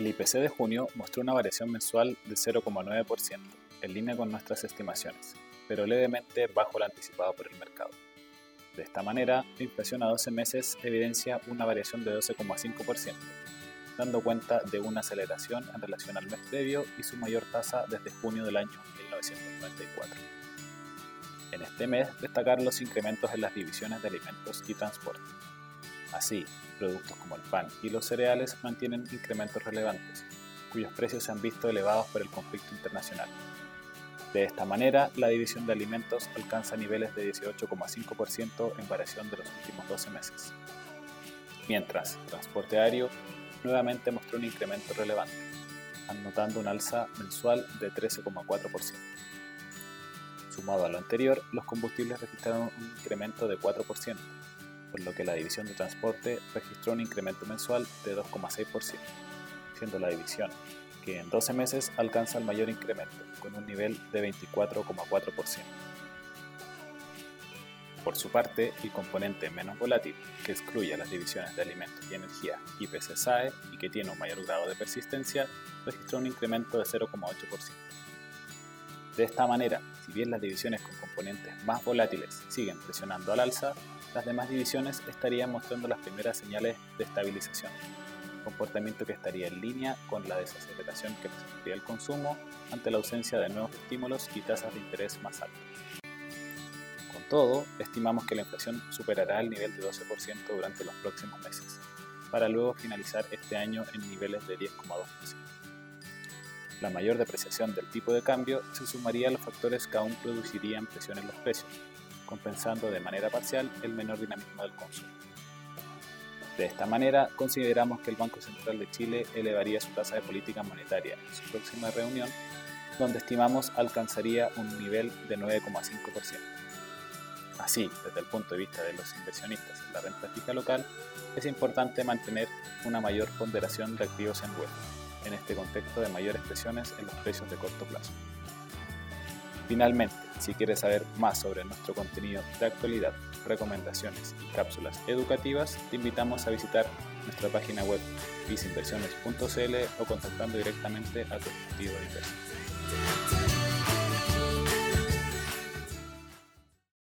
El IPC de junio mostró una variación mensual de 0,9%, en línea con nuestras estimaciones, pero levemente bajo lo anticipado por el mercado. De esta manera, la inflación a 12 meses evidencia una variación de 12,5%, dando cuenta de una aceleración en relación al mes previo y su mayor tasa desde junio del año 1994. En este mes, destacar los incrementos en las divisiones de alimentos y transporte. Así, productos como el pan y los cereales mantienen incrementos relevantes, cuyos precios se han visto elevados por el conflicto internacional. De esta manera, la división de alimentos alcanza niveles de 18,5% en variación de los últimos 12 meses. Mientras, transporte aéreo nuevamente mostró un incremento relevante, anotando un alza mensual de 13,4%. Sumado a lo anterior, los combustibles registraron un incremento de 4%, por lo que la división de transporte registró un incremento mensual de 2,6%, siendo la división que en 12 meses alcanza el mayor incremento, con un nivel de 24,4%. Por su parte, el componente menos volátil, que excluye las divisiones de alimentos y energía IPC-SAE y que tiene un mayor grado de persistencia, registró un incremento de 0,8%. De esta manera, si bien las divisiones con componentes más volátiles siguen presionando al alza, las demás divisiones estarían mostrando las primeras señales de estabilización, comportamiento que estaría en línea con la desaceleración que presentaría el consumo ante la ausencia de nuevos estímulos y tasas de interés más altas. Con todo, estimamos que la inflación superará el nivel de 12% durante los próximos meses, para luego finalizar este año en niveles de 10,2%. La mayor depreciación del tipo de cambio se sumaría a los factores que aún producirían presión en los precios, compensando de manera parcial el menor dinamismo del consumo. De esta manera, consideramos que el Banco Central de Chile elevaría su tasa de política monetaria en su próxima reunión, donde estimamos alcanzaría un nivel de 9,5%. Así, desde el punto de vista de los inversionistas en la renta fija local, es importante mantener una mayor ponderación de activos en web, en este contexto de mayores presiones en los precios de corto plazo. Finalmente, si quieres saber más sobre nuestro contenido de actualidad, recomendaciones y cápsulas educativas, te invitamos a visitar nuestra página web visinversiones.cl o contactando directamente a tu ejecutivo de inversión.